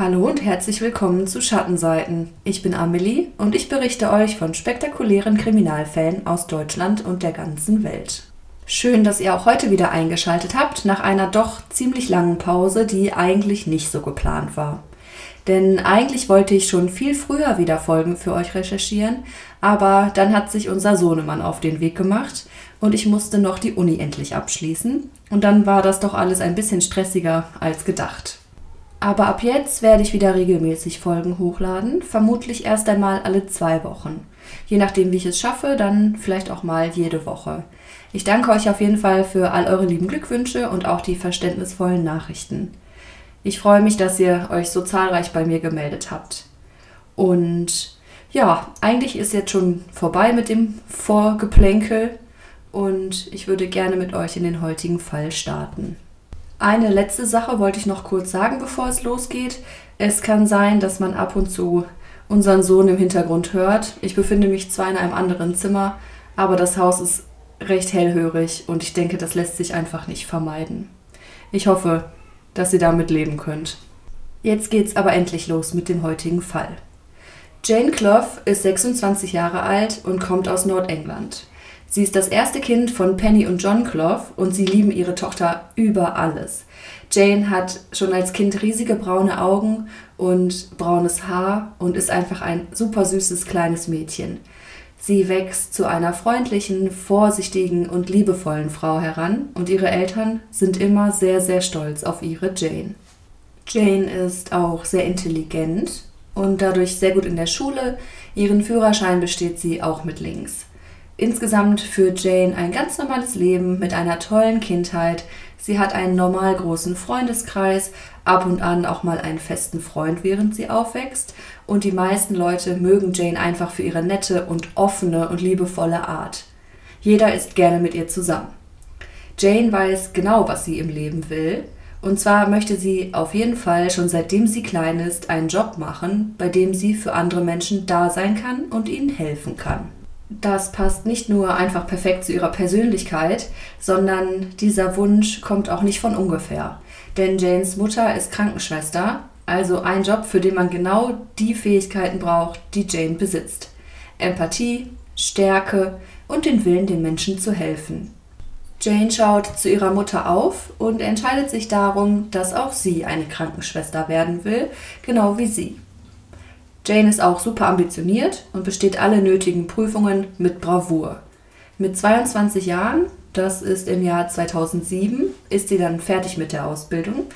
Hallo und herzlich willkommen zu Schattenseiten. Ich bin Amelie und ich berichte euch von spektakulären Kriminalfällen aus Deutschland und der ganzen Welt. Schön, dass ihr auch heute wieder eingeschaltet habt, nach einer doch ziemlich langen Pause, die eigentlich nicht so geplant war. Denn eigentlich wollte ich schon viel früher wieder Folgen für euch recherchieren, aber dann hat sich unser Sohnemann auf den Weg gemacht und ich musste noch die Uni endlich abschließen. Und dann war das doch alles ein bisschen stressiger als gedacht. Aber ab jetzt werde ich wieder regelmäßig Folgen hochladen, vermutlich erst einmal alle zwei Wochen. Je nachdem, wie ich es schaffe, dann vielleicht auch mal jede Woche. Ich danke euch auf jeden Fall für all eure lieben Glückwünsche und auch die verständnisvollen Nachrichten. Ich freue mich, dass ihr euch so zahlreich bei mir gemeldet habt. Und ja, eigentlich ist jetzt schon vorbei mit dem Vorgeplänkel und ich würde gerne mit euch in den heutigen Fall starten. Eine letzte Sache wollte ich noch kurz sagen, bevor es losgeht. Es kann sein, dass man ab und zu unseren Sohn im Hintergrund hört. Ich befinde mich zwar in einem anderen Zimmer, aber das Haus ist recht hellhörig und ich denke, das lässt sich einfach nicht vermeiden. Ich hoffe, dass ihr damit leben könnt. Jetzt geht's aber endlich los mit dem heutigen Fall. Jane Clough ist 26 Jahre alt und kommt aus Nordengland. Sie ist das erste Kind von Penny und John Clough und sie lieben ihre Tochter über alles. Jane hat schon als Kind riesige braune Augen und braunes Haar und ist einfach ein super süßes kleines Mädchen. Sie wächst zu einer freundlichen, vorsichtigen und liebevollen Frau heran und ihre Eltern sind immer sehr, sehr stolz auf ihre Jane. Jane ist auch sehr intelligent und dadurch sehr gut in der Schule. Ihren Führerschein besteht sie auch mit links. Insgesamt führt Jane ein ganz normales Leben mit einer tollen Kindheit. Sie hat einen normal großen Freundeskreis, ab und an auch mal einen festen Freund, während sie aufwächst. Und die meisten Leute mögen Jane einfach für ihre nette und offene und liebevolle Art. Jeder ist gerne mit ihr zusammen. Jane weiß genau, was sie im Leben will. Und zwar möchte sie auf jeden Fall schon seitdem sie klein ist einen Job machen, bei dem sie für andere Menschen da sein kann und ihnen helfen kann das passt nicht nur einfach perfekt zu ihrer Persönlichkeit, sondern dieser Wunsch kommt auch nicht von ungefähr. Denn Janes Mutter ist Krankenschwester, also ein Job, für den man genau die Fähigkeiten braucht, die Jane besitzt. Empathie, Stärke und den Willen, den Menschen zu helfen. Jane schaut zu ihrer Mutter auf und entscheidet sich darum, dass auch sie eine Krankenschwester werden will, genau wie sie. Jane ist auch super ambitioniert und besteht alle nötigen Prüfungen mit Bravour. Mit 22 Jahren, das ist im Jahr 2007, ist sie dann fertig mit der Ausbildung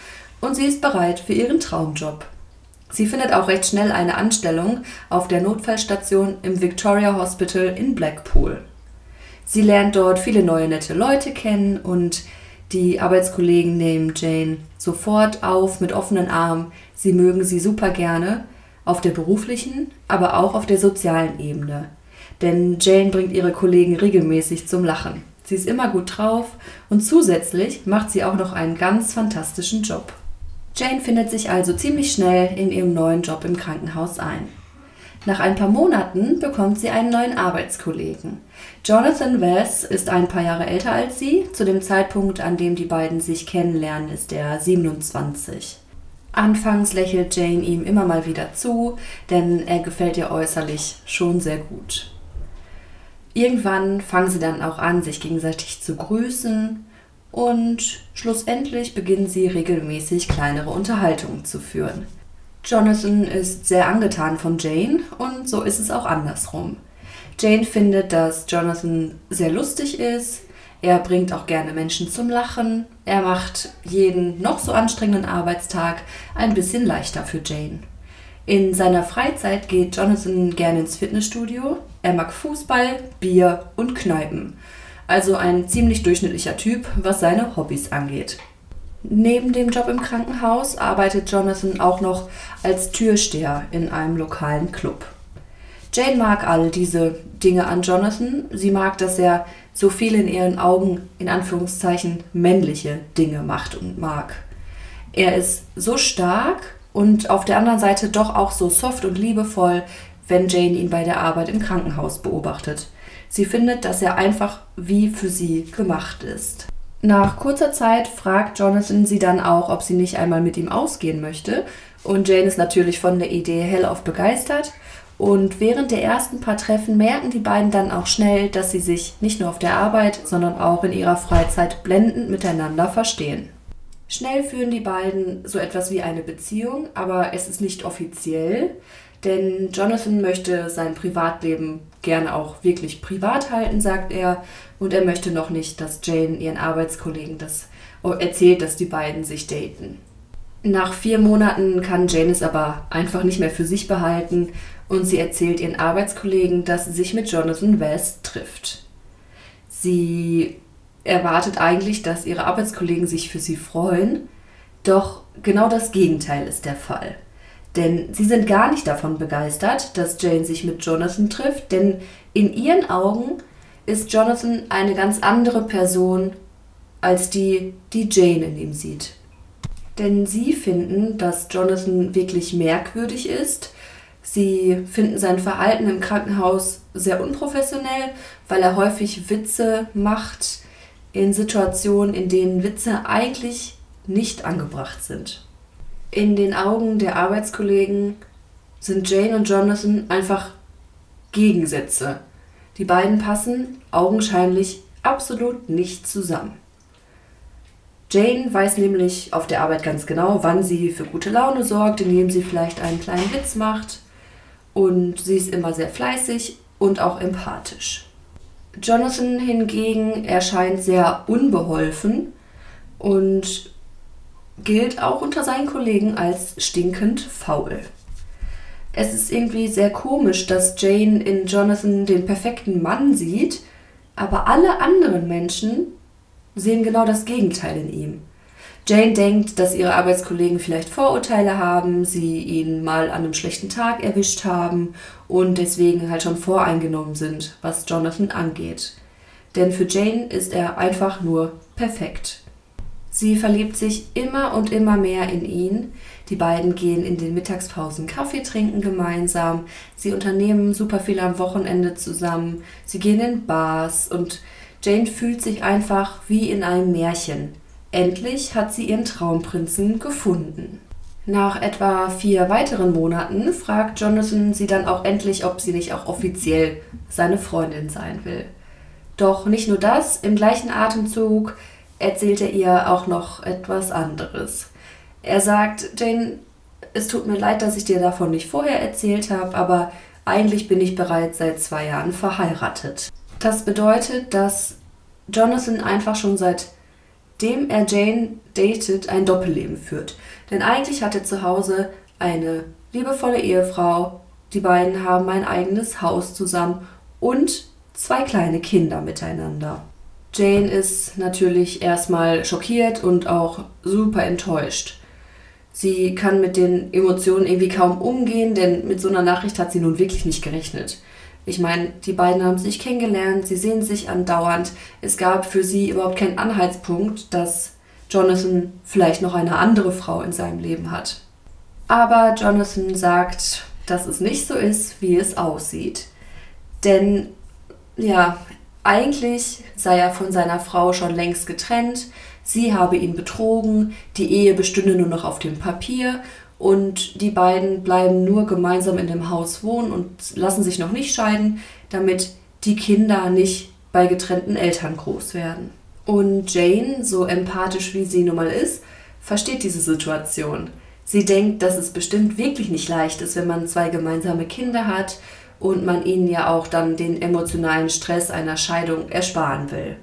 und sie ist bereit für ihren Traumjob. Sie findet auch recht schnell eine Anstellung auf der Notfallstation im Victoria Hospital in Blackpool. Sie lernt dort viele neue nette Leute kennen und die Arbeitskollegen nehmen Jane sofort auf mit offenen Armen. Sie mögen sie super gerne auf der beruflichen, aber auch auf der sozialen Ebene. Denn Jane bringt ihre Kollegen regelmäßig zum Lachen. Sie ist immer gut drauf und zusätzlich macht sie auch noch einen ganz fantastischen Job. Jane findet sich also ziemlich schnell in ihrem neuen Job im Krankenhaus ein. Nach ein paar Monaten bekommt sie einen neuen Arbeitskollegen. Jonathan Wes ist ein paar Jahre älter als sie. Zu dem Zeitpunkt, an dem die beiden sich kennenlernen, ist er 27. Anfangs lächelt Jane ihm immer mal wieder zu, denn er gefällt ihr äußerlich schon sehr gut. Irgendwann fangen sie dann auch an, sich gegenseitig zu grüßen und schlussendlich beginnen sie regelmäßig kleinere Unterhaltungen zu führen. Jonathan ist sehr angetan von Jane und so ist es auch andersrum. Jane findet, dass Jonathan sehr lustig ist, er bringt auch gerne Menschen zum Lachen. Er macht jeden noch so anstrengenden Arbeitstag ein bisschen leichter für Jane. In seiner Freizeit geht Jonathan gerne ins Fitnessstudio. Er mag Fußball, Bier und Kneipen. Also ein ziemlich durchschnittlicher Typ, was seine Hobbys angeht. Neben dem Job im Krankenhaus arbeitet Jonathan auch noch als Türsteher in einem lokalen Club. Jane mag all diese Dinge an Jonathan. Sie mag, dass er so viel in ihren Augen in Anführungszeichen männliche Dinge macht und mag. Er ist so stark und auf der anderen Seite doch auch so soft und liebevoll, wenn Jane ihn bei der Arbeit im Krankenhaus beobachtet. Sie findet, dass er einfach wie für sie gemacht ist. Nach kurzer Zeit fragt Jonathan sie dann auch, ob sie nicht einmal mit ihm ausgehen möchte. Und Jane ist natürlich von der Idee hellauf begeistert. Und während der ersten paar Treffen merken die beiden dann auch schnell, dass sie sich nicht nur auf der Arbeit, sondern auch in ihrer Freizeit blendend miteinander verstehen. Schnell führen die beiden so etwas wie eine Beziehung, aber es ist nicht offiziell, denn Jonathan möchte sein Privatleben gerne auch wirklich privat halten, sagt er, und er möchte noch nicht, dass Jane ihren Arbeitskollegen das erzählt, dass die beiden sich daten. Nach vier Monaten kann Jane es aber einfach nicht mehr für sich behalten und sie erzählt ihren Arbeitskollegen, dass sie sich mit Jonathan West trifft. Sie erwartet eigentlich, dass ihre Arbeitskollegen sich für sie freuen, doch genau das Gegenteil ist der Fall. Denn sie sind gar nicht davon begeistert, dass Jane sich mit Jonathan trifft, denn in ihren Augen ist Jonathan eine ganz andere Person als die, die Jane in ihm sieht. Denn sie finden, dass Jonathan wirklich merkwürdig ist. Sie finden sein Verhalten im Krankenhaus sehr unprofessionell, weil er häufig Witze macht in Situationen, in denen Witze eigentlich nicht angebracht sind. In den Augen der Arbeitskollegen sind Jane und Jonathan einfach Gegensätze. Die beiden passen augenscheinlich absolut nicht zusammen. Jane weiß nämlich auf der Arbeit ganz genau, wann sie für gute Laune sorgt, indem sie vielleicht einen kleinen Witz macht. Und sie ist immer sehr fleißig und auch empathisch. Jonathan hingegen erscheint sehr unbeholfen und gilt auch unter seinen Kollegen als stinkend faul. Es ist irgendwie sehr komisch, dass Jane in Jonathan den perfekten Mann sieht, aber alle anderen Menschen sehen genau das Gegenteil in ihm. Jane denkt, dass ihre Arbeitskollegen vielleicht Vorurteile haben, sie ihn mal an einem schlechten Tag erwischt haben und deswegen halt schon voreingenommen sind, was Jonathan angeht. Denn für Jane ist er einfach nur perfekt. Sie verliebt sich immer und immer mehr in ihn. Die beiden gehen in den Mittagspausen Kaffee trinken gemeinsam. Sie unternehmen super viel am Wochenende zusammen. Sie gehen in Bars und Jane fühlt sich einfach wie in einem Märchen. Endlich hat sie ihren Traumprinzen gefunden. Nach etwa vier weiteren Monaten fragt Jonathan sie dann auch endlich, ob sie nicht auch offiziell seine Freundin sein will. Doch nicht nur das, im gleichen Atemzug erzählt er ihr auch noch etwas anderes. Er sagt, Jane, es tut mir leid, dass ich dir davon nicht vorher erzählt habe, aber eigentlich bin ich bereits seit zwei Jahren verheiratet. Das bedeutet, dass Jonathan einfach schon seitdem er Jane datet, ein Doppelleben führt. Denn eigentlich hat er zu Hause eine liebevolle Ehefrau, die beiden haben ein eigenes Haus zusammen und zwei kleine Kinder miteinander. Jane ist natürlich erstmal schockiert und auch super enttäuscht. Sie kann mit den Emotionen irgendwie kaum umgehen, denn mit so einer Nachricht hat sie nun wirklich nicht gerechnet. Ich meine, die beiden haben sich kennengelernt, sie sehen sich andauernd. Es gab für sie überhaupt keinen Anhaltspunkt, dass Jonathan vielleicht noch eine andere Frau in seinem Leben hat. Aber Jonathan sagt, dass es nicht so ist, wie es aussieht. Denn ja, eigentlich sei er von seiner Frau schon längst getrennt, sie habe ihn betrogen, die Ehe bestünde nur noch auf dem Papier und die beiden bleiben nur gemeinsam in dem Haus wohnen und lassen sich noch nicht scheiden, damit die Kinder nicht bei getrennten Eltern groß werden. Und Jane, so empathisch wie sie nun mal ist, versteht diese Situation. Sie denkt, dass es bestimmt wirklich nicht leicht ist, wenn man zwei gemeinsame Kinder hat und man ihnen ja auch dann den emotionalen Stress einer Scheidung ersparen will.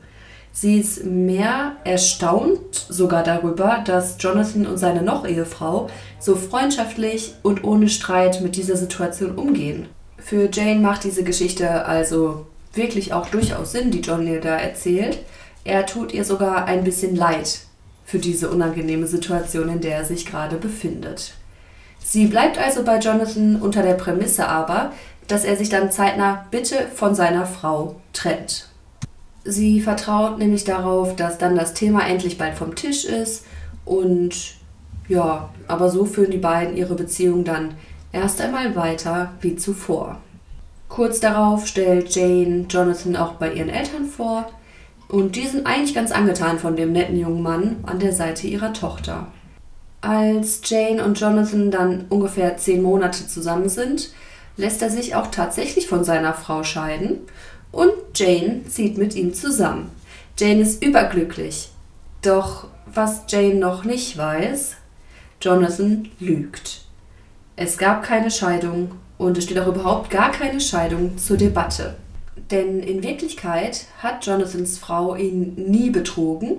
Sie ist mehr erstaunt sogar darüber, dass Jonathan und seine Noch-Ehefrau so freundschaftlich und ohne Streit mit dieser Situation umgehen. Für Jane macht diese Geschichte also wirklich auch durchaus Sinn, die John ihr da erzählt. Er tut ihr sogar ein bisschen leid für diese unangenehme Situation, in der er sich gerade befindet. Sie bleibt also bei Jonathan unter der Prämisse aber, dass er sich dann zeitnah bitte von seiner Frau trennt. Sie vertraut nämlich darauf, dass dann das Thema endlich bald vom Tisch ist und ja, aber so führen die beiden ihre Beziehung dann erst einmal weiter wie zuvor. Kurz darauf stellt Jane Jonathan auch bei ihren Eltern vor Und die sind eigentlich ganz angetan von dem netten jungen Mann an der Seite ihrer Tochter. Als Jane und Jonathan dann ungefähr zehn Monate zusammen sind, lässt er sich auch tatsächlich von seiner Frau scheiden und Jane zieht mit ihm zusammen. Jane ist überglücklich. Doch was Jane noch nicht weiß, Jonathan lügt. Es gab keine Scheidung und es steht auch überhaupt gar keine Scheidung zur Debatte. Denn in Wirklichkeit hat Jonathans Frau ihn nie betrogen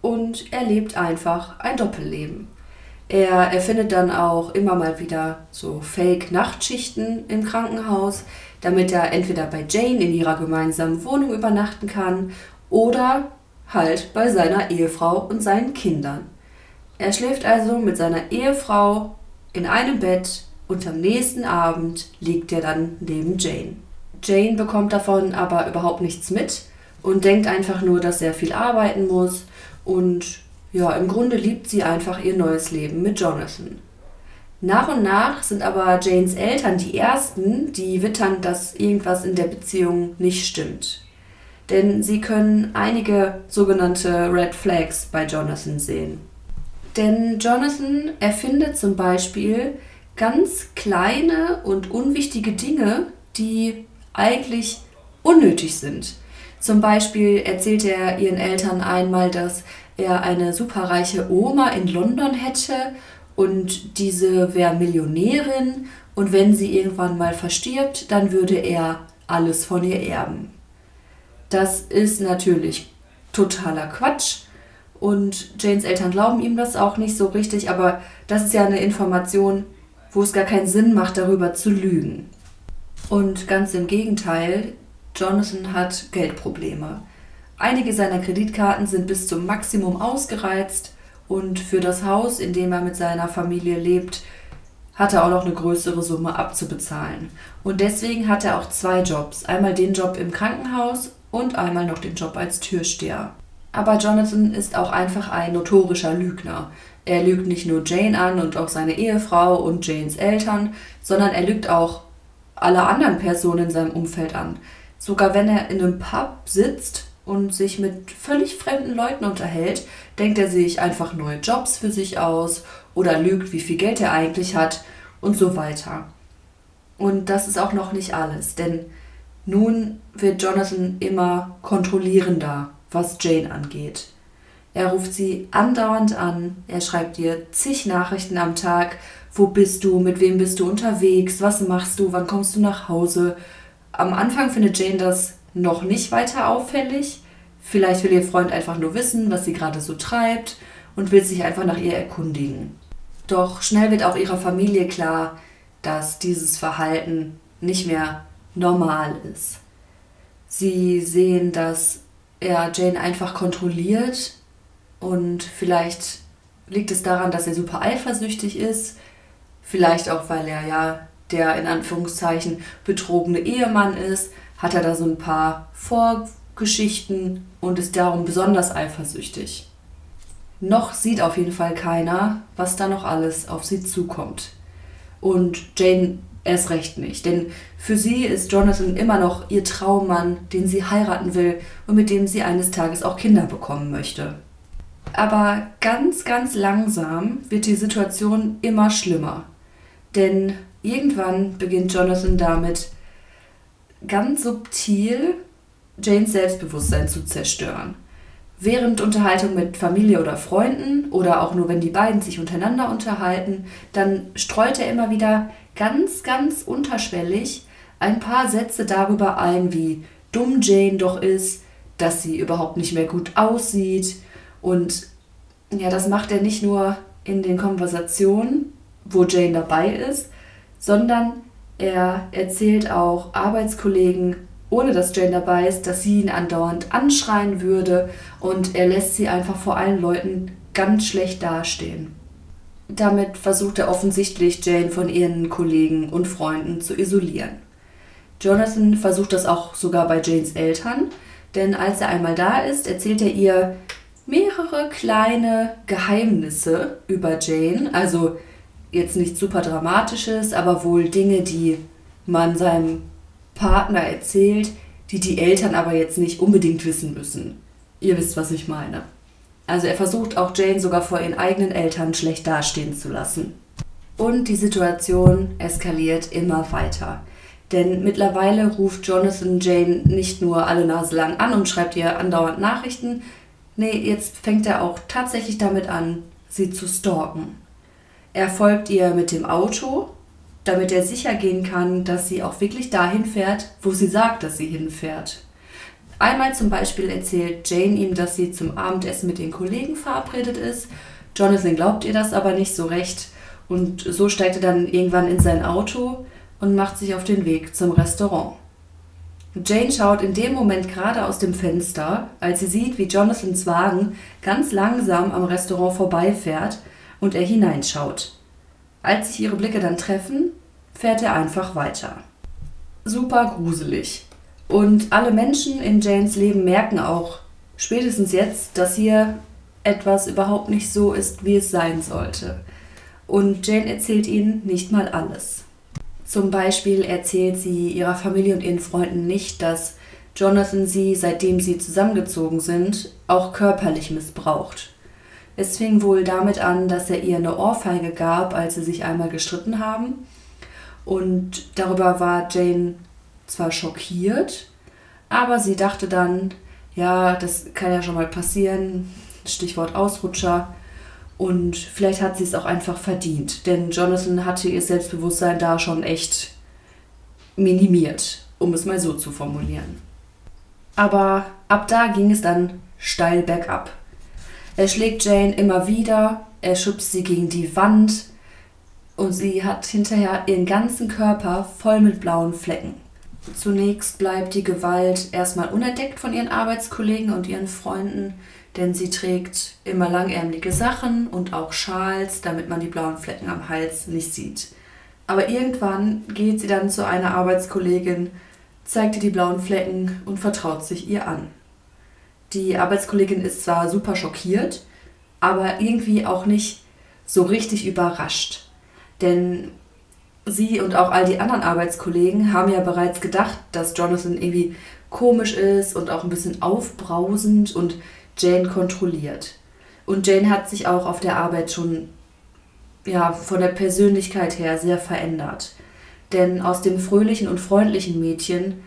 und er lebt einfach ein Doppelleben. Er erfindet dann auch immer mal wieder so Fake-Nachtschichten im Krankenhaus, damit er entweder bei Jane in ihrer gemeinsamen Wohnung übernachten kann oder halt bei seiner Ehefrau und seinen Kindern. Er schläft also mit seiner Ehefrau in einem Bett und am nächsten Abend liegt er dann neben Jane. Jane bekommt davon aber überhaupt nichts mit und denkt einfach nur, dass er viel arbeiten muss und ja, im Grunde liebt sie einfach ihr neues Leben mit Jonathan. Nach und nach sind aber Janes Eltern die ersten, die wittern, dass irgendwas in der Beziehung nicht stimmt. Denn sie können einige sogenannte Red Flags bei Jonathan sehen. Denn Jonathan erfindet zum Beispiel ganz kleine und unwichtige Dinge, die eigentlich unnötig sind. Zum Beispiel erzählt er ihren Eltern einmal, dass er eine superreiche Oma in London hätte und diese wäre Millionärin und wenn sie irgendwann mal verstirbt, dann würde er alles von ihr erben. Das ist natürlich totaler Quatsch und Janes Eltern glauben ihm das auch nicht so richtig, aber das ist ja eine Information, wo es gar keinen Sinn macht, darüber zu lügen. Und ganz im Gegenteil, Jonathan hat Geldprobleme. Einige seiner Kreditkarten sind bis zum Maximum ausgereizt und für das Haus, in dem er mit seiner Familie lebt, hat er auch noch eine größere Summe abzubezahlen. Und deswegen hat er auch zwei Jobs. Einmal den Job im Krankenhaus und einmal noch den Job als Türsteher. Aber Jonathan ist auch einfach ein notorischer Lügner. Er lügt nicht nur Jane an und auch seine Ehefrau und Janes Eltern, sondern er lügt auch alle anderen Personen in seinem Umfeld an. Sogar wenn er in einem Pub sitzt und sich mit völlig fremden Leuten unterhält, denkt er sich einfach neue Jobs für sich aus oder lügt, wie viel Geld er eigentlich hat und so weiter. Und das ist auch noch nicht alles, denn nun wird Jonathan immer kontrollierender, was Jane angeht. Er ruft sie andauernd an, er schreibt ihr zig Nachrichten am Tag. Wo bist du? Mit wem bist du unterwegs? Was machst du? Wann kommst du nach Hause? Am Anfang findet Jane das noch nicht weiter auffällig. Vielleicht will ihr Freund einfach nur wissen, was sie gerade so treibt und will sich einfach nach ihr erkundigen. Doch schnell wird auch ihrer Familie klar, dass dieses Verhalten nicht mehr normal ist. Sie sehen, dass er Jane einfach kontrolliert und vielleicht liegt es daran, dass er super eifersüchtig ist. Vielleicht auch, weil er ja der in Anführungszeichen betrogene Ehemann ist, hat er da so ein paar Vorgeschichten und ist darum besonders eifersüchtig. Noch sieht auf jeden Fall keiner, was da noch alles auf sie zukommt. Und Jane erst recht nicht, denn für sie ist Jonathan immer noch ihr Traummann, den sie heiraten will und mit dem sie eines Tages auch Kinder bekommen möchte. Aber ganz, ganz langsam wird die Situation immer schlimmer. Denn irgendwann beginnt Jonathan damit, ganz subtil Janes Selbstbewusstsein zu zerstören. Während Unterhaltung mit Familie oder Freunden oder auch nur wenn die beiden sich untereinander unterhalten, dann streut er immer wieder ganz, ganz unterschwellig ein paar Sätze darüber ein, wie dumm Jane doch ist, dass sie überhaupt nicht mehr gut aussieht, und ja, das macht er nicht nur in den Konversationen, wo Jane dabei ist, sondern er erzählt auch Arbeitskollegen, ohne dass Jane dabei ist, dass sie ihn andauernd anschreien würde und er lässt sie einfach vor allen Leuten ganz schlecht dastehen. Damit versucht er offensichtlich, Jane von ihren Kollegen und Freunden zu isolieren. Jonathan versucht das auch sogar bei Janes Eltern, denn als er einmal da ist, erzählt er ihr, mehrere kleine Geheimnisse über Jane. Also jetzt nichts super Dramatisches, aber wohl Dinge, die man seinem Partner erzählt, die die Eltern aber jetzt nicht unbedingt wissen müssen. Ihr wisst, was ich meine. Also er versucht auch Jane sogar vor ihren eigenen Eltern schlecht dastehen zu lassen. Und die Situation eskaliert immer weiter. Denn mittlerweile ruft Jonathan Jane nicht nur alle Nase lang an und schreibt ihr andauernd Nachrichten. Nee, jetzt fängt er auch tatsächlich damit an, sie zu stalken. Er folgt ihr mit dem Auto, damit er sicher gehen kann, dass sie auch wirklich dahin fährt, wo sie sagt, dass sie hinfährt. Einmal zum Beispiel erzählt Jane ihm, dass sie zum Abendessen mit den Kollegen verabredet ist. Jonathan glaubt ihr das aber nicht so recht und so steigt er dann irgendwann in sein Auto und macht sich auf den Weg zum Restaurant. Jane schaut in dem Moment gerade aus dem Fenster, als sie sieht, wie Jonathans Wagen ganz langsam am Restaurant vorbeifährt und er hineinschaut. Als sich ihre Blicke dann treffen, fährt er einfach weiter. Super gruselig. Und alle Menschen in Janes Leben merken auch spätestens jetzt, dass hier etwas überhaupt nicht so ist, wie es sein sollte. Und Jane erzählt ihnen nicht mal alles. Zum Beispiel erzählt sie ihrer Familie und ihren Freunden nicht, dass Jonathan sie, seitdem sie zusammengezogen sind, auch körperlich missbraucht. Es fing wohl damit an, dass er ihr eine Ohrfeige gab, als sie sich einmal gestritten haben. Und darüber war Jane zwar schockiert, aber sie dachte dann, ja, das kann ja schon mal passieren, Stichwort Ausrutscher. Und vielleicht hat sie es auch einfach verdient, denn Jonathan hatte ihr Selbstbewusstsein da schon echt minimiert, um es mal so zu formulieren. Aber ab da ging es dann steil bergab. Er schlägt Jane immer wieder, er schubst sie gegen die Wand und sie hat hinterher ihren ganzen Körper voll mit blauen Flecken. Zunächst bleibt die Gewalt erstmal unentdeckt von ihren Arbeitskollegen und ihren Freunden, denn sie trägt immer langärmelige Sachen und auch Schals, damit man die blauen Flecken am Hals nicht sieht. Aber irgendwann geht sie dann zu einer Arbeitskollegin, zeigt ihr die blauen Flecken und vertraut sich ihr an. Die Arbeitskollegin ist zwar super schockiert, aber irgendwie auch nicht so richtig überrascht. Denn sie und auch all die anderen Arbeitskollegen haben ja bereits gedacht, dass Jonathan irgendwie komisch ist und auch ein bisschen aufbrausend und Jane kontrolliert. Und Jane hat sich auch auf der Arbeit schon ja, von der Persönlichkeit her sehr verändert. Denn aus dem fröhlichen und freundlichen Mädchen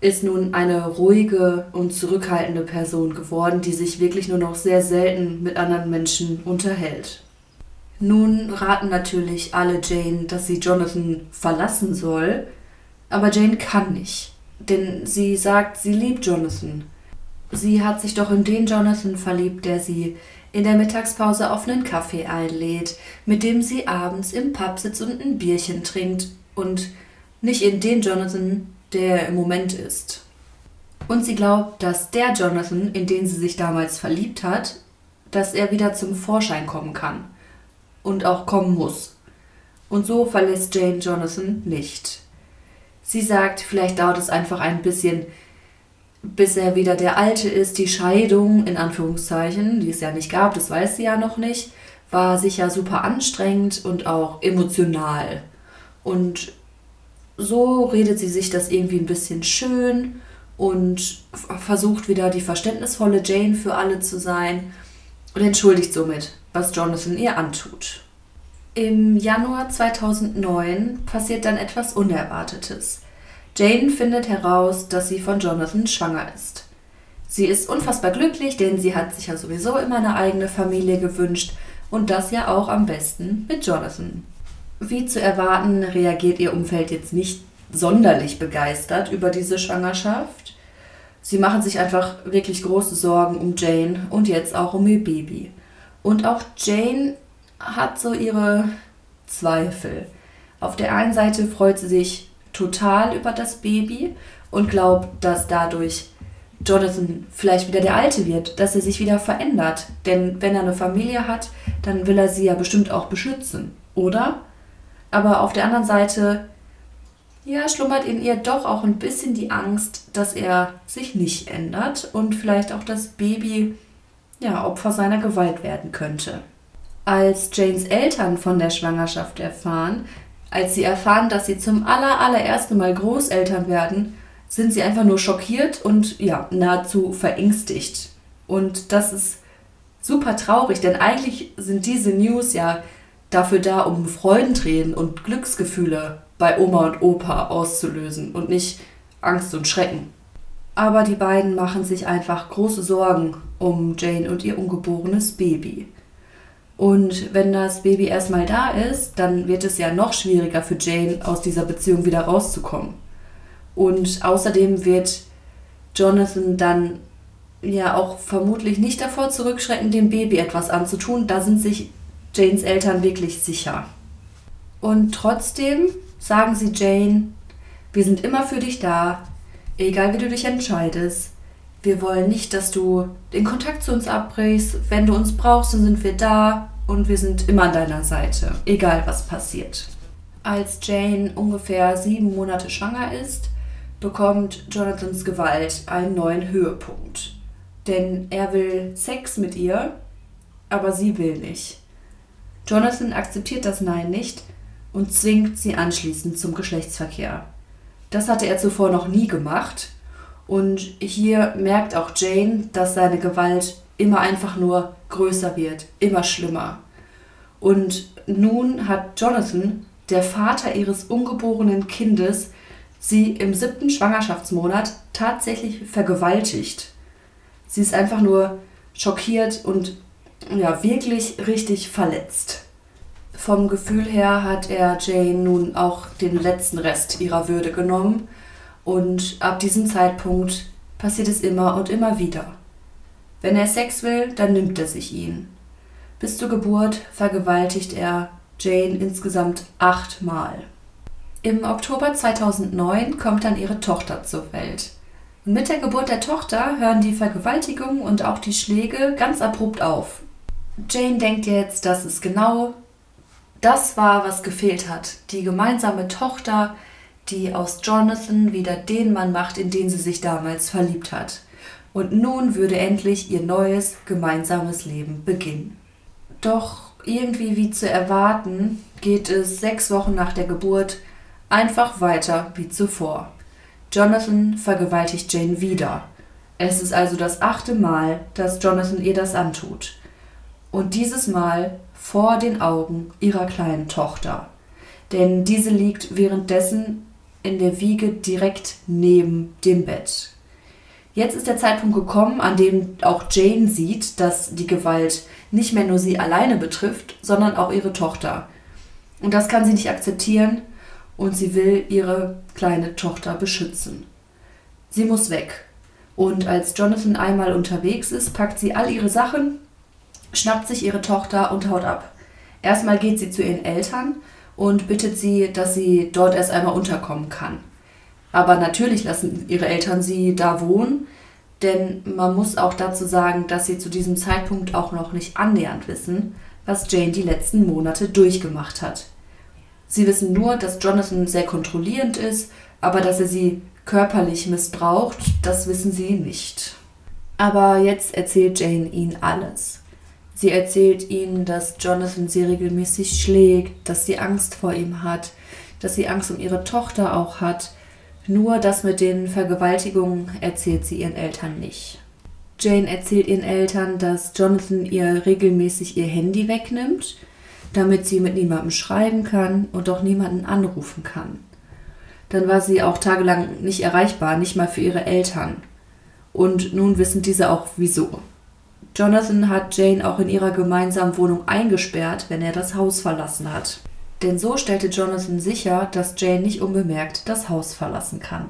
ist nun eine ruhige und zurückhaltende Person geworden, die sich wirklich nur noch sehr selten mit anderen Menschen unterhält. Nun raten natürlich alle Jane, dass sie Jonathan verlassen soll, aber Jane kann nicht, denn sie sagt, sie liebt Jonathan. Sie hat sich doch in den Jonathan verliebt, der sie in der Mittagspause auf einen Kaffee einlädt, mit dem sie abends im Pub sitzt und ein Bierchen trinkt und nicht in den Jonathan, der im Moment ist. Und sie glaubt, dass der Jonathan, in den sie sich damals verliebt hat, dass er wieder zum Vorschein kommen kann und auch kommen muss. Und so verlässt Jane Jonathan nicht. Sie sagt, vielleicht dauert es einfach ein bisschen, bis er wieder der Alte ist. Die Scheidung, in Anführungszeichen, die es ja nicht gab, das weiß sie ja noch nicht, war sicher super anstrengend und auch emotional. Und so redet sie sich das irgendwie ein bisschen schön und versucht wieder die verständnisvolle Jane für alle zu sein und entschuldigt somit was Jonathan ihr antut. Im Januar 2009 passiert dann etwas Unerwartetes. Jane findet heraus, dass sie von Jonathan schwanger ist. Sie ist unfassbar glücklich, denn sie hat sich ja sowieso immer eine eigene Familie gewünscht und das ja auch am besten mit Jonathan. Wie zu erwarten, reagiert ihr Umfeld jetzt nicht sonderlich begeistert über diese Schwangerschaft. Sie machen sich einfach wirklich große Sorgen um Jane und jetzt auch um ihr Baby. Und auch Jane hat so ihre Zweifel. Auf der einen Seite freut sie sich total über das Baby und glaubt, dass dadurch Jonathan vielleicht wieder der Alte wird, dass er sich wieder verändert. Denn wenn er eine Familie hat, dann will er sie ja bestimmt auch beschützen, oder? Aber auf der anderen Seite, ja, schlummert in ihr doch auch ein bisschen die Angst, dass er sich nicht ändert und vielleicht auch das Baby ja, Opfer seiner Gewalt werden könnte. Als Janes Eltern von der Schwangerschaft erfahren, als sie erfahren, dass sie zum aller, allerersten Mal Großeltern werden, sind sie einfach nur schockiert und ja, nahezu verängstigt. Und das ist super traurig, denn eigentlich sind diese News ja dafür da, um Freudentränen und Glücksgefühle bei Oma und Opa auszulösen und nicht Angst und Schrecken. Aber die beiden machen sich einfach große Sorgen um Jane und ihr ungeborenes Baby. Und wenn das Baby erstmal da ist, dann wird es ja noch schwieriger für Jane, aus dieser Beziehung wieder rauszukommen. Und außerdem wird Jonathan dann ja auch vermutlich nicht davor zurückschrecken, dem Baby etwas anzutun. Da sind sich Janes Eltern wirklich sicher. Und trotzdem sagen sie Jane, wir sind immer für dich da, egal wie du dich entscheidest. Wir wollen nicht, dass du den Kontakt zu uns abbrichst. Wenn du uns brauchst, dann sind wir da und wir sind immer an deiner Seite, egal was passiert. Als Jane ungefähr sieben Monate schwanger ist, bekommt Jonathans Gewalt einen neuen Höhepunkt. Denn er will Sex mit ihr, aber sie will nicht. Jonathan akzeptiert das Nein nicht und zwingt sie anschließend zum Geschlechtsverkehr. Das hatte er zuvor noch nie gemacht. Und hier merkt auch Jane, dass seine Gewalt immer einfach nur größer wird, immer schlimmer. Und nun hat Jonathan, der Vater ihres ungeborenen Kindes, sie im siebten Schwangerschaftsmonat tatsächlich vergewaltigt. Sie ist einfach nur schockiert und ja, wirklich richtig verletzt. Vom Gefühl her hat er Jane nun auch den letzten Rest ihrer Würde genommen und ab diesem Zeitpunkt passiert es immer und immer wieder. Wenn er Sex will, dann nimmt er sich ihn. Bis zur Geburt vergewaltigt er Jane insgesamt achtmal. Im Oktober 2009 kommt dann ihre Tochter zur Welt. Mit der Geburt der Tochter hören die Vergewaltigungen und auch die Schläge ganz abrupt auf. Jane denkt jetzt, dass es genau das war, was gefehlt hat. Die gemeinsame Tochter, die aus Jonathan wieder den Mann macht, in den sie sich damals verliebt hat. Und nun würde endlich ihr neues gemeinsames Leben beginnen. Doch irgendwie wie zu erwarten, geht es sechs Wochen nach der Geburt einfach weiter wie zuvor. Jonathan vergewaltigt Jane wieder. Es ist also das achte Mal, dass Jonathan ihr das antut. Und dieses Mal vor den Augen ihrer kleinen Tochter. Denn diese liegt währenddessen in der Wiege direkt neben dem Bett. Jetzt ist der Zeitpunkt gekommen, an dem auch Jane sieht, dass die Gewalt nicht mehr nur sie alleine betrifft, sondern auch ihre Tochter. Und das kann sie nicht akzeptieren und sie will ihre kleine Tochter beschützen. Sie muss weg. Und als Jonathan einmal unterwegs ist, packt sie all ihre Sachen schnappt sich ihre Tochter und haut ab. Erstmal geht sie zu ihren Eltern und bittet sie, dass sie dort erst einmal unterkommen kann. Aber natürlich lassen ihre Eltern sie da wohnen, denn man muss auch dazu sagen, dass sie zu diesem Zeitpunkt auch noch nicht annähernd wissen, was Jane die letzten Monate durchgemacht hat. Sie wissen nur, dass Jonathan sehr kontrollierend ist, aber dass er sie körperlich missbraucht, das wissen sie nicht. Aber jetzt erzählt Jane ihnen alles. Sie erzählt ihnen, dass Jonathan sie regelmäßig schlägt, dass sie Angst vor ihm hat, dass sie Angst um ihre Tochter auch hat. Nur das mit den Vergewaltigungen erzählt sie ihren Eltern nicht. Jane erzählt ihren Eltern, dass Jonathan ihr regelmäßig ihr Handy wegnimmt, damit sie mit niemandem schreiben kann und auch niemanden anrufen kann. Dann war sie auch tagelang nicht erreichbar, nicht mal für ihre Eltern. Und nun wissen diese auch wieso. Jonathan hat Jane auch in ihrer gemeinsamen Wohnung eingesperrt, wenn er das Haus verlassen hat. Denn so stellte Jonathan sicher, dass Jane nicht unbemerkt das Haus verlassen kann.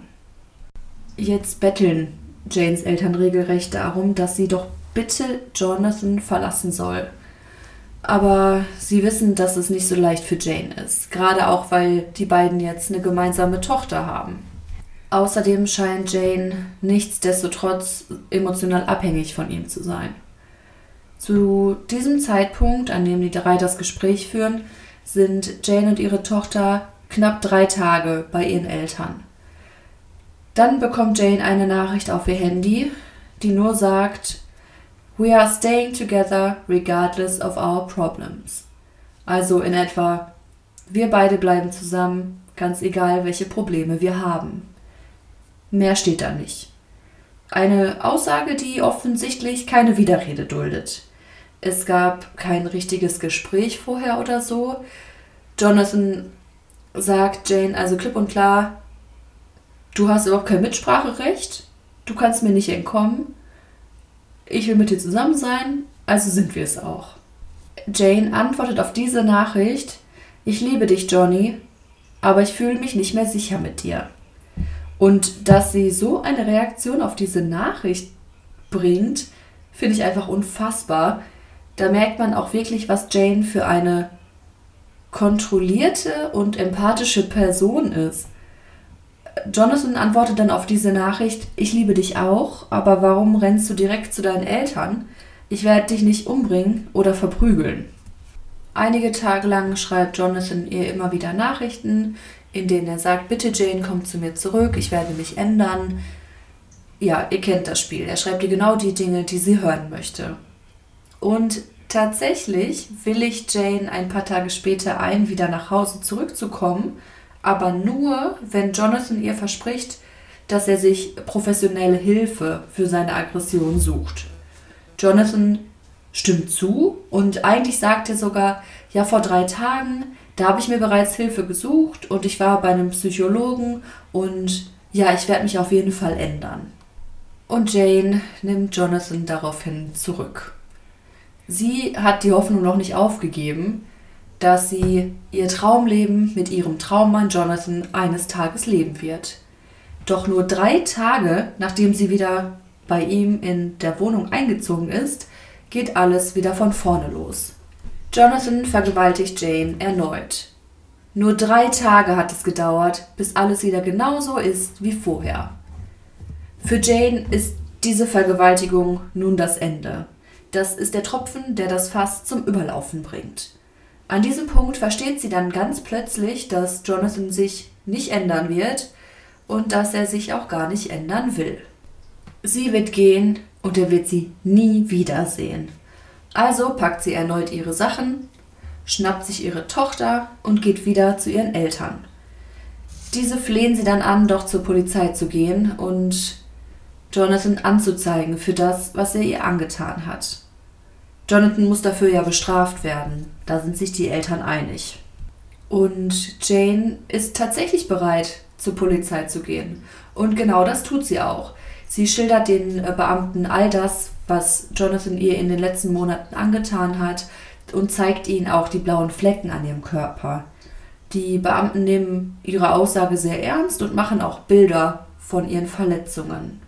Jetzt betteln Janes Eltern regelrecht darum, dass sie doch bitte Jonathan verlassen soll. Aber sie wissen, dass es nicht so leicht für Jane ist, gerade auch weil die beiden jetzt eine gemeinsame Tochter haben. Außerdem scheint Jane nichtsdestotrotz emotional abhängig von ihm zu sein. Zu diesem Zeitpunkt, an dem die drei das Gespräch führen, sind Jane und ihre Tochter knapp drei Tage bei ihren Eltern. Dann bekommt Jane eine Nachricht auf ihr Handy, die nur sagt, We are staying together regardless of our problems. Also in etwa, wir beide bleiben zusammen, ganz egal welche Probleme wir haben. Mehr steht da nicht. Eine Aussage, die offensichtlich keine Widerrede duldet. Es gab kein richtiges Gespräch vorher oder so. Jonathan sagt Jane also klipp und klar, du hast überhaupt kein Mitspracherecht, du kannst mir nicht entkommen, ich will mit dir zusammen sein, also sind wir es auch. Jane antwortet auf diese Nachricht, ich liebe dich, Johnny, aber ich fühle mich nicht mehr sicher mit dir. Und dass sie so eine Reaktion auf diese Nachricht bringt, finde ich einfach unfassbar. Da merkt man auch wirklich, was Jane für eine kontrollierte und empathische Person ist. Jonathan antwortet dann auf diese Nachricht, ich liebe dich auch, aber warum rennst du direkt zu deinen Eltern? Ich werde dich nicht umbringen oder verprügeln. Einige Tage lang schreibt Jonathan ihr immer wieder Nachrichten, in denen er sagt, bitte Jane, komm zu mir zurück, ich werde mich ändern. Ja, ihr kennt das Spiel. Er schreibt ihr genau die Dinge, die sie hören möchte. Und tatsächlich willigt Jane ein paar Tage später ein, wieder nach Hause zurückzukommen, aber nur, wenn Jonathan ihr verspricht, dass er sich professionelle Hilfe für seine Aggression sucht. Jonathan stimmt zu und eigentlich sagt er sogar, ja, vor drei Tagen, da habe ich mir bereits Hilfe gesucht und ich war bei einem Psychologen und ja, ich werde mich auf jeden Fall ändern. Und Jane nimmt Jonathan daraufhin zurück. Sie hat die Hoffnung noch nicht aufgegeben, dass sie ihr Traumleben mit ihrem Traummann Jonathan eines Tages leben wird. Doch nur drei Tage, nachdem sie wieder bei ihm in der Wohnung eingezogen ist, geht alles wieder von vorne los. Jonathan vergewaltigt Jane erneut. Nur drei Tage hat es gedauert, bis alles wieder genauso ist wie vorher. Für Jane ist diese Vergewaltigung nun das Ende. Das ist der Tropfen, der das Fass zum Überlaufen bringt. An diesem Punkt versteht sie dann ganz plötzlich, dass Jonathan sich nicht ändern wird und dass er sich auch gar nicht ändern will. Sie wird gehen und er wird sie nie wiedersehen. Also packt sie erneut ihre Sachen, schnappt sich ihre Tochter und geht wieder zu ihren Eltern. Diese flehen sie dann an, doch zur Polizei zu gehen und Jonathan anzuzeigen für das, was er ihr angetan hat. Jonathan muss dafür ja bestraft werden, da sind sich die Eltern einig. Und Jane ist tatsächlich bereit, zur Polizei zu gehen. Und genau das tut sie auch. Sie schildert den äh, Beamten all das, was Jonathan ihr in den letzten Monaten angetan hat und zeigt ihnen auch die blauen Flecken an ihrem Körper. Die Beamten nehmen ihre Aussage sehr ernst und machen auch Bilder von ihren Verletzungen.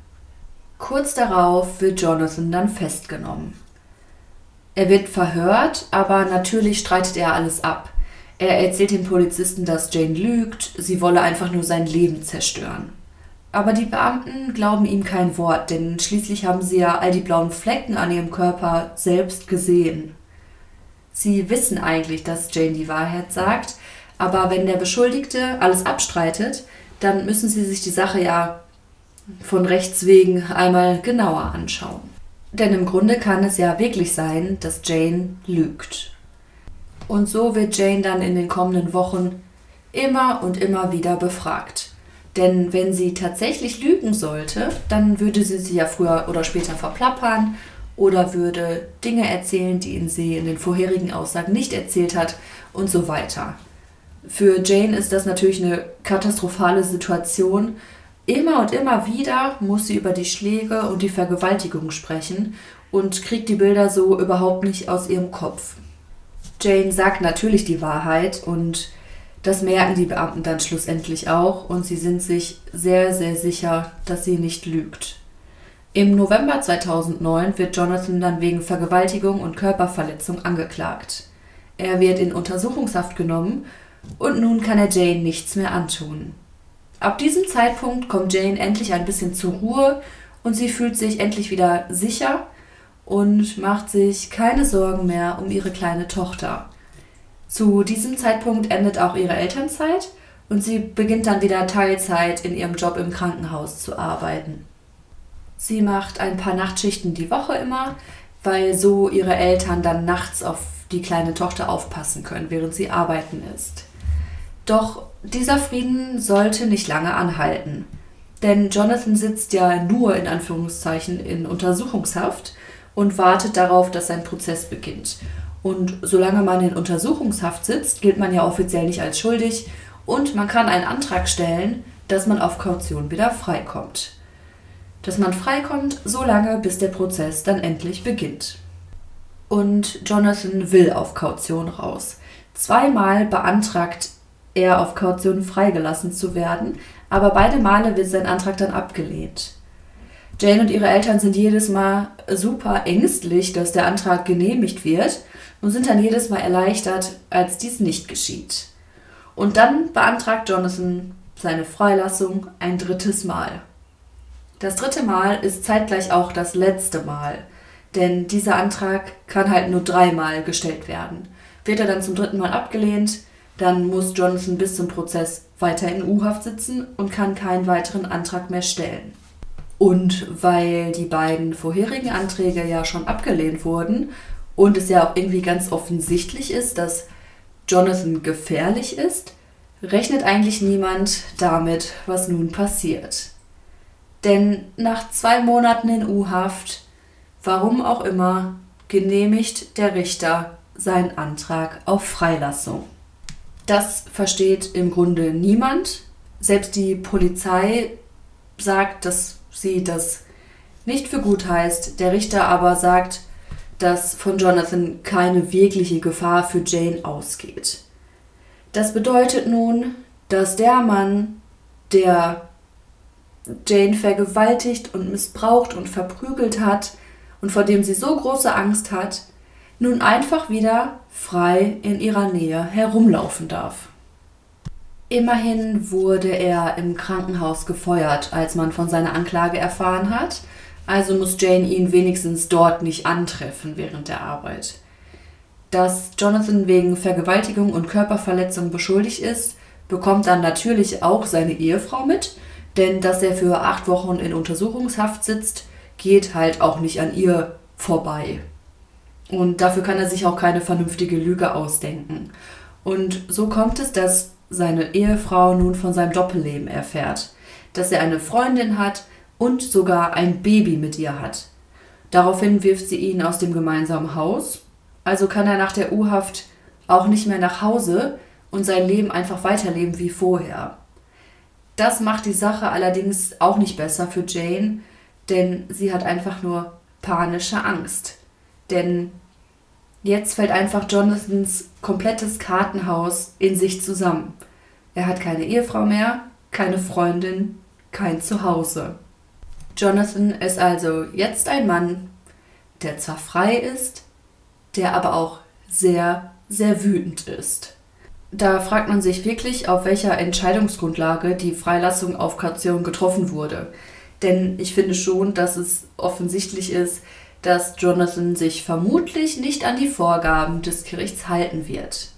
Kurz darauf wird Jonathan dann festgenommen. Er wird verhört, aber natürlich streitet er alles ab. Er erzählt den Polizisten, dass Jane lügt, sie wolle einfach nur sein Leben zerstören. Aber die Beamten glauben ihm kein Wort, denn schließlich haben sie ja all die blauen Flecken an ihrem Körper selbst gesehen. Sie wissen eigentlich, dass Jane die Wahrheit sagt, aber wenn der Beschuldigte alles abstreitet, dann müssen sie sich die Sache ja von Rechts wegen einmal genauer anschauen. Denn im Grunde kann es ja wirklich sein, dass Jane lügt. Und so wird Jane dann in den kommenden Wochen immer und immer wieder befragt. Denn wenn sie tatsächlich lügen sollte, dann würde sie sie ja früher oder später verplappern oder würde Dinge erzählen, die sie in den vorherigen Aussagen nicht erzählt hat und so weiter. Für Jane ist das natürlich eine katastrophale Situation. Immer und immer wieder muss sie über die Schläge und die Vergewaltigung sprechen und kriegt die Bilder so überhaupt nicht aus ihrem Kopf. Jane sagt natürlich die Wahrheit und das merken die Beamten dann schlussendlich auch und sie sind sich sehr, sehr sicher, dass sie nicht lügt. Im November 2009 wird Jonathan dann wegen Vergewaltigung und Körperverletzung angeklagt. Er wird in Untersuchungshaft genommen und nun kann er Jane nichts mehr antun. Ab diesem Zeitpunkt kommt Jane endlich ein bisschen zur Ruhe und sie fühlt sich endlich wieder sicher und macht sich keine Sorgen mehr um ihre kleine Tochter. Zu diesem Zeitpunkt endet auch ihre Elternzeit und sie beginnt dann wieder Teilzeit in ihrem Job im Krankenhaus zu arbeiten. Sie macht ein paar Nachtschichten die Woche immer, weil so ihre Eltern dann nachts auf die kleine Tochter aufpassen können, während sie arbeiten ist. Doch dieser Frieden sollte nicht lange anhalten. Denn Jonathan sitzt ja nur in Anführungszeichen in Untersuchungshaft und wartet darauf, dass sein Prozess beginnt. Und solange man in Untersuchungshaft sitzt, gilt man ja offiziell nicht als schuldig und man kann einen Antrag stellen, dass man auf Kaution wieder freikommt. Dass man freikommt, so lange, bis der Prozess dann endlich beginnt. Und Jonathan will auf Kaution raus. Zweimal beantragt er auf Kaution freigelassen zu werden, aber beide Male wird sein Antrag dann abgelehnt. Jane und ihre Eltern sind jedes Mal super ängstlich, dass der Antrag genehmigt wird und sind dann jedes Mal erleichtert, als dies nicht geschieht. Und dann beantragt Jonathan seine Freilassung ein drittes Mal. Das dritte Mal ist zeitgleich auch das letzte Mal, denn dieser Antrag kann halt nur dreimal gestellt werden. Wird er dann zum dritten Mal abgelehnt, dann muss Jonathan bis zum Prozess weiter in U-Haft sitzen und kann keinen weiteren Antrag mehr stellen. Und weil die beiden vorherigen Anträge ja schon abgelehnt wurden und es ja auch irgendwie ganz offensichtlich ist, dass Jonathan gefährlich ist, rechnet eigentlich niemand damit, was nun passiert. Denn nach zwei Monaten in U-Haft, warum auch immer, genehmigt der Richter seinen Antrag auf Freilassung. Das versteht im Grunde niemand. Selbst die Polizei sagt, dass sie das nicht für gut heißt. Der Richter aber sagt, dass von Jonathan keine wirkliche Gefahr für Jane ausgeht. Das bedeutet nun, dass der Mann, der Jane vergewaltigt und missbraucht und verprügelt hat und vor dem sie so große Angst hat, nun einfach wieder frei in ihrer Nähe herumlaufen darf. Immerhin wurde er im Krankenhaus gefeuert, als man von seiner Anklage erfahren hat, also muss Jane ihn wenigstens dort nicht antreffen während der Arbeit. Dass Jonathan wegen Vergewaltigung und Körperverletzung beschuldigt ist, bekommt dann natürlich auch seine Ehefrau mit, denn dass er für acht Wochen in Untersuchungshaft sitzt, geht halt auch nicht an ihr vorbei. Und dafür kann er sich auch keine vernünftige Lüge ausdenken. Und so kommt es, dass seine Ehefrau nun von seinem Doppelleben erfährt, dass er eine Freundin hat und sogar ein Baby mit ihr hat. Daraufhin wirft sie ihn aus dem gemeinsamen Haus, also kann er nach der U-Haft auch nicht mehr nach Hause und sein Leben einfach weiterleben wie vorher. Das macht die Sache allerdings auch nicht besser für Jane, denn sie hat einfach nur panische Angst. Denn jetzt fällt einfach Jonathans komplettes Kartenhaus in sich zusammen. Er hat keine Ehefrau mehr, keine Freundin, kein Zuhause. Jonathan ist also jetzt ein Mann, der zwar frei ist, der aber auch sehr, sehr wütend ist. Da fragt man sich wirklich, auf welcher Entscheidungsgrundlage die Freilassung auf Kaution getroffen wurde. Denn ich finde schon, dass es offensichtlich ist, dass Jonathan sich vermutlich nicht an die Vorgaben des Gerichts halten wird.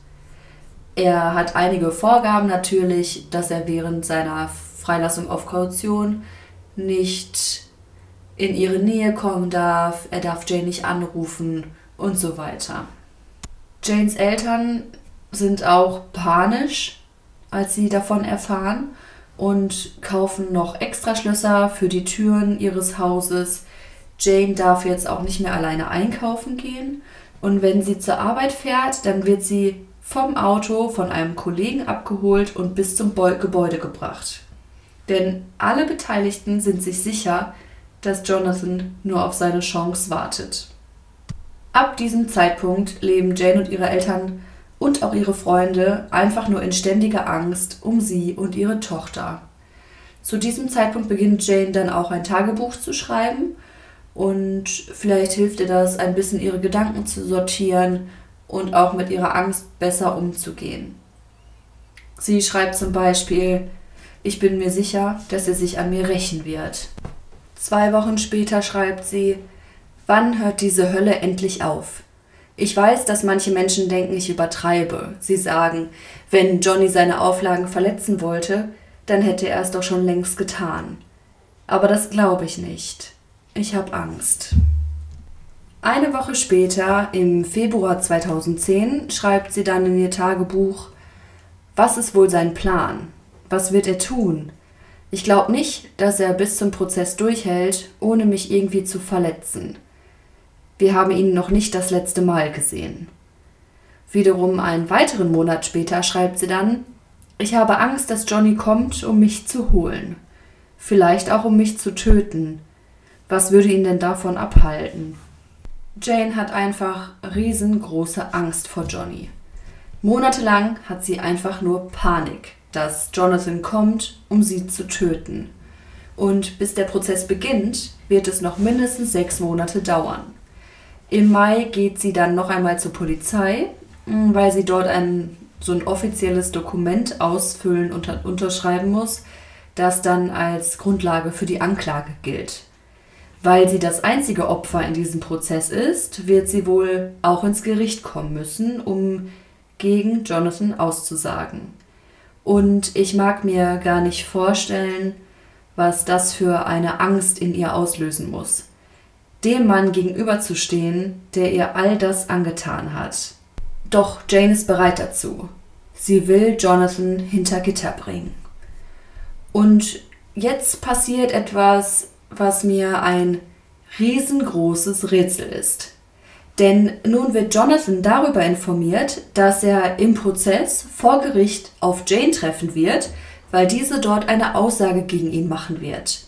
Er hat einige Vorgaben natürlich, dass er während seiner Freilassung auf Kaution nicht in ihre Nähe kommen darf, er darf Jane nicht anrufen und so weiter. Janes Eltern sind auch panisch, als sie davon erfahren und kaufen noch extra Schlösser für die Türen ihres Hauses. Jane darf jetzt auch nicht mehr alleine einkaufen gehen und wenn sie zur Arbeit fährt, dann wird sie vom Auto von einem Kollegen abgeholt und bis zum Gebäude gebracht. Denn alle Beteiligten sind sich sicher, dass Jonathan nur auf seine Chance wartet. Ab diesem Zeitpunkt leben Jane und ihre Eltern und auch ihre Freunde einfach nur in ständiger Angst um sie und ihre Tochter. Zu diesem Zeitpunkt beginnt Jane dann auch ein Tagebuch zu schreiben und vielleicht hilft ihr das, ein bisschen ihre Gedanken zu sortieren und auch mit ihrer Angst besser umzugehen. Sie schreibt zum Beispiel, ich bin mir sicher, dass er sich an mir rächen wird. Zwei Wochen später schreibt sie, wann hört diese Hölle endlich auf? Ich weiß, dass manche Menschen denken, ich übertreibe. Sie sagen, wenn Johnny seine Auflagen verletzen wollte, dann hätte er es doch schon längst getan. Aber das glaube ich nicht. Ich habe Angst. Eine Woche später, im Februar 2010, schreibt sie dann in ihr Tagebuch, was ist wohl sein Plan? Was wird er tun? Ich glaube nicht, dass er bis zum Prozess durchhält, ohne mich irgendwie zu verletzen. Wir haben ihn noch nicht das letzte Mal gesehen. Wiederum einen weiteren Monat später schreibt sie dann, ich habe Angst, dass Johnny kommt, um mich zu holen. Vielleicht auch um mich zu töten. Was würde ihn denn davon abhalten? Jane hat einfach riesengroße Angst vor Johnny. Monatelang hat sie einfach nur Panik, dass Jonathan kommt, um sie zu töten. Und bis der Prozess beginnt, wird es noch mindestens sechs Monate dauern. Im Mai geht sie dann noch einmal zur Polizei, mm, weil sie dort ein so ein offizielles Dokument ausfüllen und unterschreiben muss, das dann als Grundlage für die Anklage gilt. Weil sie das einzige Opfer in diesem Prozess ist, wird sie wohl auch ins Gericht kommen müssen, um gegen Jonathan auszusagen. Und ich mag mir gar nicht vorstellen, was das für eine Angst in ihr auslösen muss. Dem Mann gegenüberzustehen, der ihr all das angetan hat. Doch Jane ist bereit dazu. Sie will Jonathan hinter Gitter bringen. Und jetzt passiert etwas, was mir ein riesengroßes Rätsel ist. Denn nun wird Jonathan darüber informiert, dass er im Prozess vor Gericht auf Jane treffen wird, weil diese dort eine Aussage gegen ihn machen wird.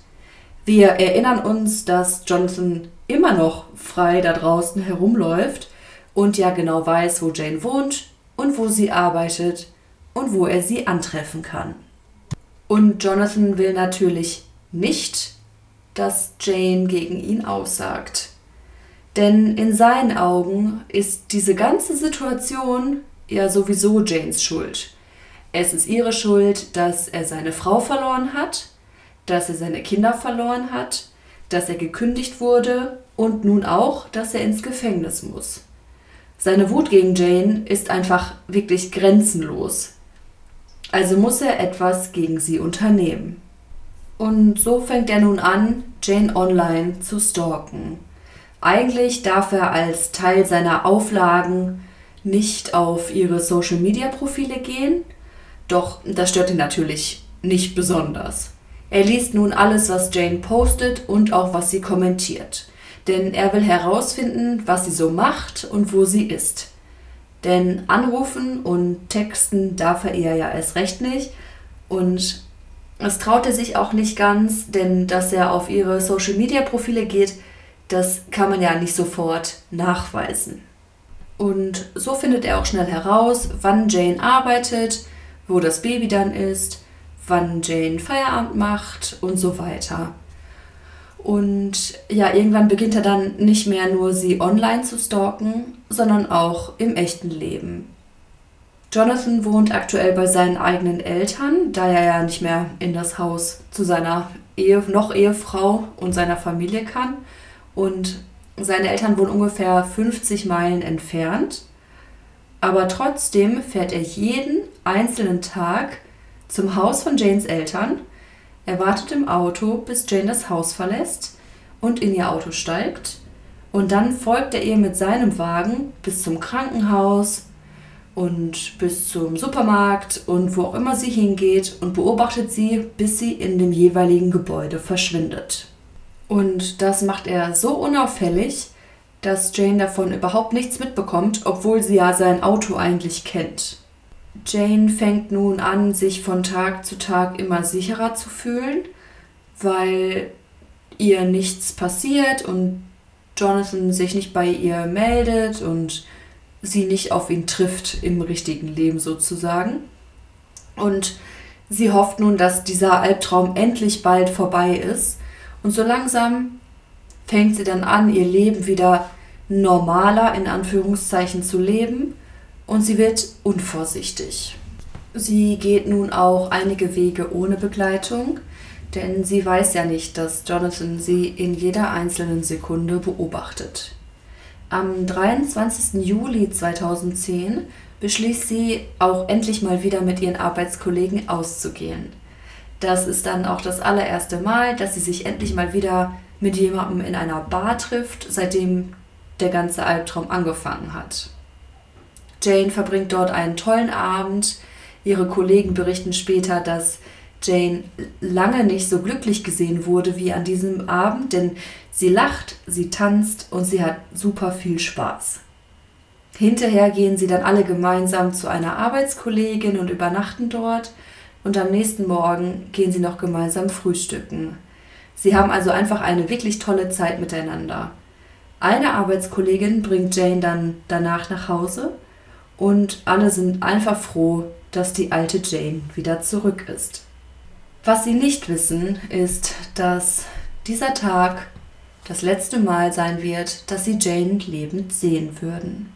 Wir erinnern uns, dass Jonathan immer noch frei da draußen herumläuft und ja genau weiß, wo Jane wohnt und wo sie arbeitet und wo er sie antreffen kann. Und Jonathan will natürlich nicht, dass Jane gegen ihn aussagt. Denn in seinen Augen ist diese ganze Situation ja sowieso Janes Schuld. Es ist ihre Schuld, dass er seine Frau verloren hat, dass er seine Kinder verloren hat, dass er gekündigt wurde und nun auch, dass er ins Gefängnis muss. Seine Wut gegen Jane ist einfach wirklich grenzenlos. Also muss er etwas gegen sie unternehmen. Und so fängt er nun an, Jane online zu stalken. Eigentlich darf er als Teil seiner Auflagen nicht auf ihre Social-Media-Profile gehen, doch das stört ihn natürlich nicht besonders. Er liest nun alles, was Jane postet und auch was sie kommentiert, denn er will herausfinden, was sie so macht und wo sie ist. Denn anrufen und texten darf er ihr ja erst recht nicht und es traut er sich auch nicht ganz, denn dass er auf ihre Social-Media-Profile geht, das kann man ja nicht sofort nachweisen. Und so findet er auch schnell heraus, wann Jane arbeitet, wo das Baby dann ist, wann Jane Feierabend macht und so weiter. Und ja, irgendwann beginnt er dann nicht mehr nur sie online zu stalken, sondern auch im echten Leben. Jonathan wohnt aktuell bei seinen eigenen Eltern, da er ja nicht mehr in das Haus zu seiner Ehe, noch Ehefrau und seiner Familie kann und seine Eltern wohnen ungefähr 50 Meilen entfernt. Aber trotzdem fährt er jeden einzelnen Tag zum Haus von Janes Eltern. Er wartet im Auto, bis Jane das Haus verlässt und in ihr Auto steigt. Und dann folgt er ihr mit seinem Wagen bis zum Krankenhaus und bis zum Supermarkt und wo auch immer sie hingeht und beobachtet sie, bis sie in dem jeweiligen Gebäude verschwindet. Und das macht er so unauffällig, dass Jane davon überhaupt nichts mitbekommt, obwohl sie ja sein Auto eigentlich kennt. Jane fängt nun an, sich von Tag zu Tag immer sicherer zu fühlen, weil ihr nichts passiert und Jonathan sich nicht bei ihr meldet und sie nicht auf ihn trifft im richtigen Leben sozusagen. Und sie hofft nun, dass dieser Albtraum endlich bald vorbei ist und so langsam fängt sie dann an, ihr Leben wieder normaler in Anführungszeichen zu leben und sie wird unvorsichtig. Sie geht nun auch einige Wege ohne Begleitung, denn sie weiß ja nicht, dass Jonathan sie in jeder einzelnen Sekunde beobachtet. Am 23. Juli 2010 beschließt sie auch endlich mal wieder mit ihren Arbeitskollegen auszugehen. Das ist dann auch das allererste Mal, dass sie sich endlich mal wieder mit jemandem in einer Bar trifft, seitdem der ganze Albtraum angefangen hat. Jane verbringt dort einen tollen Abend. Ihre Kollegen berichten später, dass Jane lange nicht so glücklich gesehen wurde wie an diesem Abend, denn sie lacht, sie tanzt und sie hat super viel Spaß. Hinterher gehen sie dann alle gemeinsam zu einer Arbeitskollegin und übernachten dort und am nächsten Morgen gehen sie noch gemeinsam frühstücken. Sie haben also einfach eine wirklich tolle Zeit miteinander. Eine Arbeitskollegin bringt Jane dann danach nach Hause und alle sind einfach froh, dass die alte Jane wieder zurück ist. Was sie nicht wissen, ist, dass dieser Tag das letzte Mal sein wird, dass sie Jane lebend sehen würden.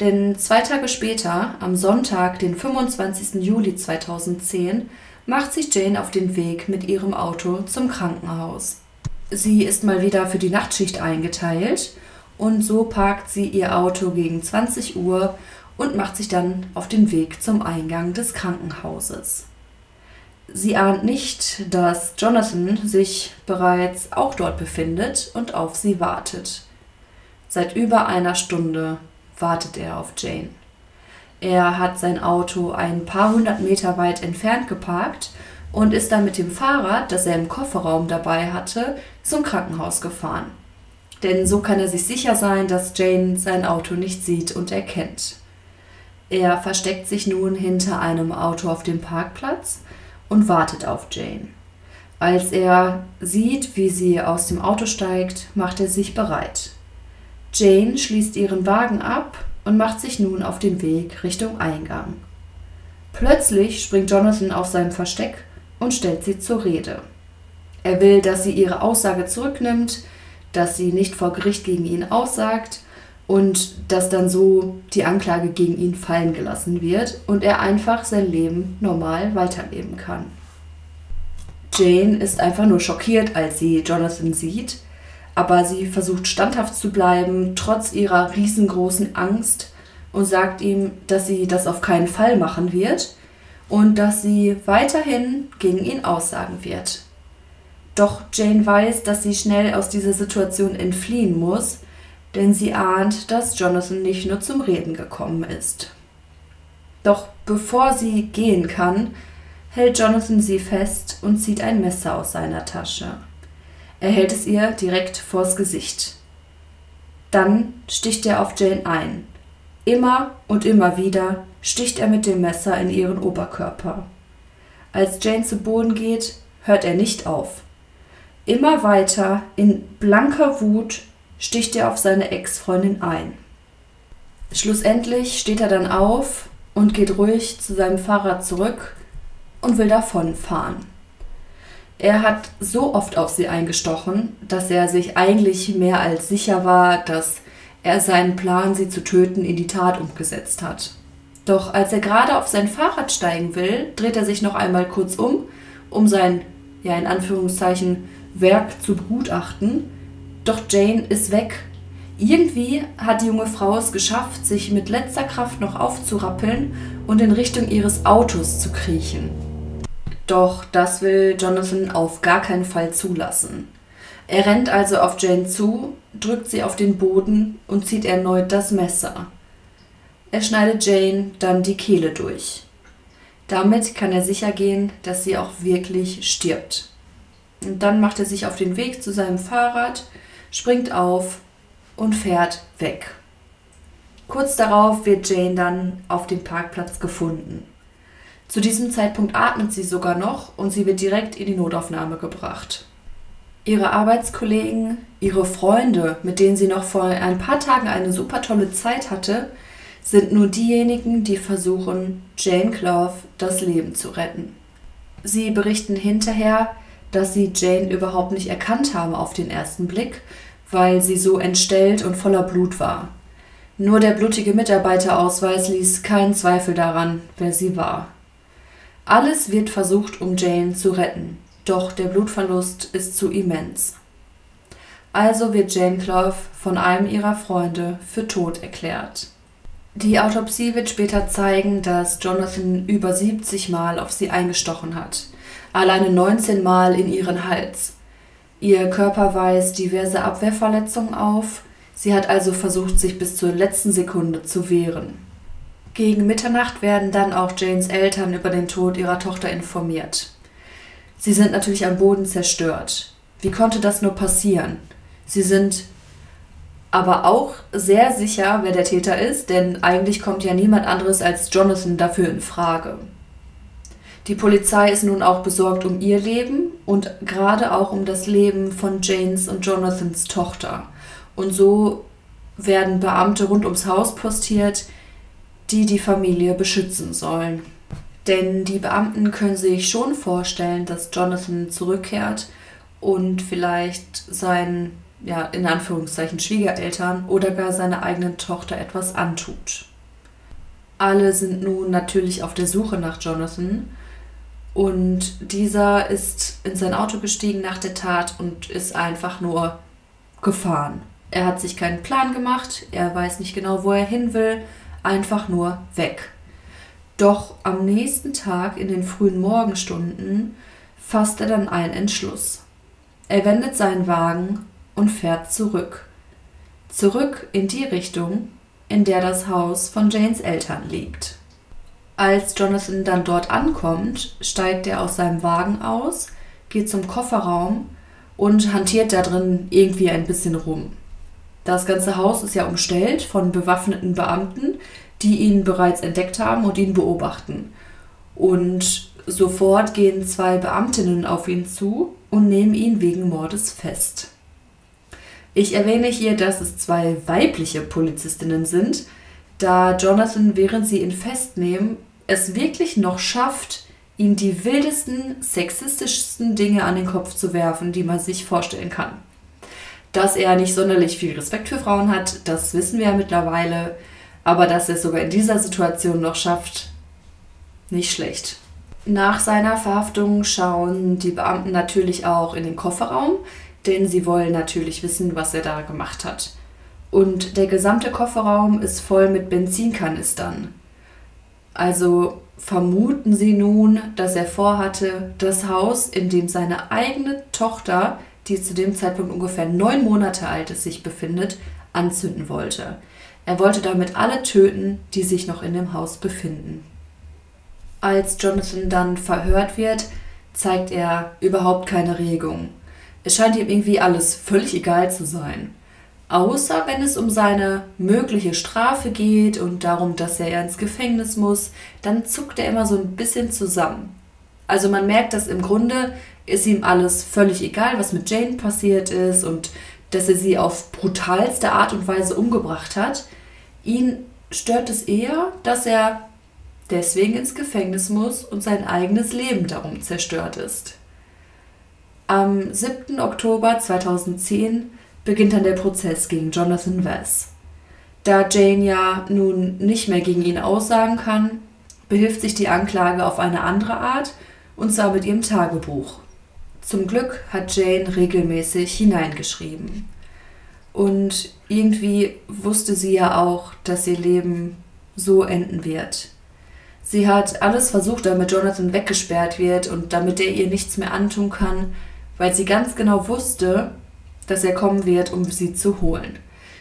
Denn zwei Tage später, am Sonntag, den 25. Juli 2010, macht sich Jane auf den Weg mit ihrem Auto zum Krankenhaus. Sie ist mal wieder für die Nachtschicht eingeteilt und so parkt sie ihr Auto gegen 20 Uhr und macht sich dann auf den Weg zum Eingang des Krankenhauses. Sie ahnt nicht, dass Jonathan sich bereits auch dort befindet und auf sie wartet. Seit über einer Stunde wartet er auf Jane. Er hat sein Auto ein paar hundert Meter weit entfernt geparkt und ist dann mit dem Fahrrad, das er im Kofferraum dabei hatte, zum Krankenhaus gefahren. Denn so kann er sich sicher sein, dass Jane sein Auto nicht sieht und erkennt. Er versteckt sich nun hinter einem Auto auf dem Parkplatz und wartet auf Jane. Als er sieht, wie sie aus dem Auto steigt, macht er sich bereit. Jane schließt ihren Wagen ab und macht sich nun auf den Weg Richtung Eingang. Plötzlich springt Jonathan auf sein Versteck und stellt sie zur Rede. Er will, dass sie ihre Aussage zurücknimmt, dass sie nicht vor Gericht gegen ihn aussagt und dass dann so die Anklage gegen ihn fallen gelassen wird und er einfach sein Leben normal weiterleben kann. Jane ist einfach nur schockiert, als sie Jonathan sieht, aber sie versucht standhaft zu bleiben, trotz ihrer riesengroßen Angst und sagt ihm, dass sie das auf keinen Fall machen wird und dass sie weiterhin gegen ihn aussagen wird. Doch Jane weiß, dass sie schnell aus dieser Situation entfliehen muss, denn sie ahnt, dass Jonathan nicht nur zum Reden gekommen ist. Doch bevor sie gehen kann, hält Jonathan sie fest und zieht ein Messer aus seiner Tasche. Er hält es ihr direkt vors Gesicht. Dann sticht er auf Jane ein. Immer und immer wieder sticht er mit dem Messer in ihren Oberkörper. Als Jane zu Boden geht, hört er nicht auf. Immer weiter, in blanker Wut, sticht er auf seine Ex-Freundin ein. Schlussendlich steht er dann auf und geht ruhig zu seinem Fahrrad zurück und will davonfahren. Er hat so oft auf sie eingestochen, dass er sich eigentlich mehr als sicher war, dass er seinen Plan, sie zu töten, in die Tat umgesetzt hat. Doch als er gerade auf sein Fahrrad steigen will, dreht er sich noch einmal kurz um, um sein, ja in Anführungszeichen, Werk zu begutachten doch Jane ist weg. Irgendwie hat die junge Frau es geschafft, sich mit letzter Kraft noch aufzurappeln und in Richtung ihres Autos zu kriechen. Doch das will Jonathan auf gar keinen Fall zulassen. Er rennt also auf Jane zu, drückt sie auf den Boden und zieht erneut das Messer. Er schneidet Jane dann die Kehle durch. Damit kann er sicher gehen, dass sie auch wirklich stirbt. Und dann macht er sich auf den Weg zu seinem Fahrrad, springt auf und fährt weg. Kurz darauf wird Jane dann auf dem Parkplatz gefunden. Zu diesem Zeitpunkt atmet sie sogar noch und sie wird direkt in die Notaufnahme gebracht. Ihre Arbeitskollegen, ihre Freunde, mit denen sie noch vor ein paar Tagen eine super tolle Zeit hatte, sind nur diejenigen, die versuchen, Jane Clough das Leben zu retten. Sie berichten hinterher, dass sie Jane überhaupt nicht erkannt haben auf den ersten Blick weil sie so entstellt und voller Blut war. Nur der blutige Mitarbeiterausweis ließ keinen Zweifel daran, wer sie war. Alles wird versucht, um Jane zu retten, doch der Blutverlust ist zu immens. Also wird Jane Clough von einem ihrer Freunde für tot erklärt. Die Autopsie wird später zeigen, dass Jonathan über 70 Mal auf sie eingestochen hat, alleine 19 Mal in ihren Hals. Ihr Körper weist diverse Abwehrverletzungen auf, sie hat also versucht, sich bis zur letzten Sekunde zu wehren. Gegen Mitternacht werden dann auch Janes Eltern über den Tod ihrer Tochter informiert. Sie sind natürlich am Boden zerstört. Wie konnte das nur passieren? Sie sind aber auch sehr sicher, wer der Täter ist, denn eigentlich kommt ja niemand anderes als Jonathan dafür in Frage. Die Polizei ist nun auch besorgt um ihr Leben und gerade auch um das Leben von Janes und Jonathans Tochter. Und so werden Beamte rund ums Haus postiert, die die Familie beschützen sollen. Denn die Beamten können sich schon vorstellen, dass Jonathan zurückkehrt und vielleicht seinen, ja, in Anführungszeichen Schwiegereltern oder gar seiner eigenen Tochter etwas antut. Alle sind nun natürlich auf der Suche nach Jonathan und dieser ist in sein Auto gestiegen nach der Tat und ist einfach nur gefahren. Er hat sich keinen Plan gemacht, er weiß nicht genau, wo er hin will, einfach nur weg. Doch am nächsten Tag in den frühen Morgenstunden fasst er dann einen Entschluss. Er wendet seinen Wagen und fährt zurück. Zurück in die Richtung, in der das Haus von Janes Eltern liegt. Als Jonathan dann dort ankommt, steigt er aus seinem Wagen aus, geht zum Kofferraum und hantiert da drin irgendwie ein bisschen rum. Das ganze Haus ist ja umstellt von bewaffneten Beamten, die ihn bereits entdeckt haben und ihn beobachten. Und sofort gehen zwei Beamtinnen auf ihn zu und nehmen ihn wegen Mordes fest. Ich erwähne hier, dass es zwei weibliche Polizistinnen sind, da Jonathan, während sie ihn festnehmen, es wirklich noch schafft, ihm die wildesten, sexistischsten Dinge an den Kopf zu werfen, die man sich vorstellen kann. Dass er nicht sonderlich viel Respekt für Frauen hat, das wissen wir ja mittlerweile, aber dass er es sogar in dieser Situation noch schafft, nicht schlecht. Nach seiner Verhaftung schauen die Beamten natürlich auch in den Kofferraum, denn sie wollen natürlich wissen, was er da gemacht hat. Und der gesamte Kofferraum ist voll mit Benzinkanistern. Also vermuten sie nun, dass er vorhatte, das Haus, in dem seine eigene Tochter, die zu dem Zeitpunkt ungefähr neun Monate alt ist, sich befindet, anzünden wollte. Er wollte damit alle töten, die sich noch in dem Haus befinden. Als Jonathan dann verhört wird, zeigt er überhaupt keine Regung. Es scheint ihm irgendwie alles völlig egal zu sein. Außer wenn es um seine mögliche Strafe geht und darum, dass er ins Gefängnis muss, dann zuckt er immer so ein bisschen zusammen. Also man merkt, dass im Grunde ist ihm alles völlig egal, was mit Jane passiert ist und dass er sie auf brutalste Art und Weise umgebracht hat. Ihn stört es eher, dass er deswegen ins Gefängnis muss und sein eigenes Leben darum zerstört ist. Am 7. Oktober 2010 beginnt dann der Prozess gegen Jonathan West. Da Jane ja nun nicht mehr gegen ihn aussagen kann, behilft sich die Anklage auf eine andere Art, und zwar mit ihrem Tagebuch. Zum Glück hat Jane regelmäßig hineingeschrieben. Und irgendwie wusste sie ja auch, dass ihr Leben so enden wird. Sie hat alles versucht, damit Jonathan weggesperrt wird und damit er ihr nichts mehr antun kann, weil sie ganz genau wusste, dass er kommen wird, um sie zu holen.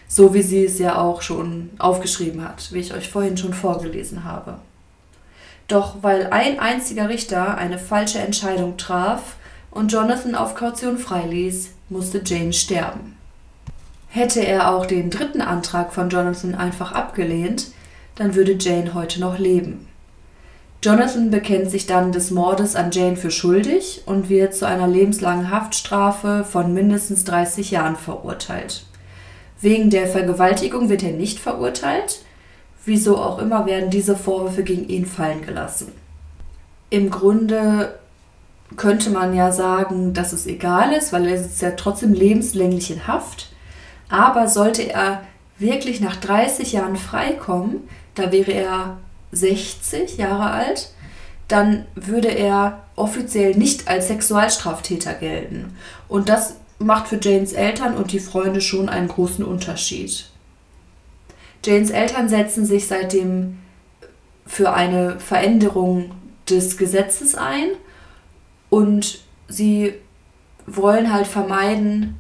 So wie sie es ja auch schon aufgeschrieben hat, wie ich euch vorhin schon vorgelesen habe. Doch weil ein einziger Richter eine falsche Entscheidung traf und Jonathan auf Kaution freiließ, musste Jane sterben. Hätte er auch den dritten Antrag von Jonathan einfach abgelehnt, dann würde Jane heute noch leben. Jonathan bekennt sich dann des Mordes an Jane für schuldig und wird zu einer lebenslangen Haftstrafe von mindestens 30 Jahren verurteilt. Wegen der Vergewaltigung wird er nicht verurteilt. Wieso auch immer werden diese Vorwürfe gegen ihn fallen gelassen. Im Grunde könnte man ja sagen, dass es egal ist, weil er sitzt ja trotzdem lebenslänglich in Haft. Aber sollte er wirklich nach 30 Jahren freikommen, da wäre er 60 Jahre alt, dann würde er offiziell nicht als Sexualstraftäter gelten. Und das macht für Janes Eltern und die Freunde schon einen großen Unterschied. Janes Eltern setzen sich seitdem für eine Veränderung des Gesetzes ein und sie wollen halt vermeiden,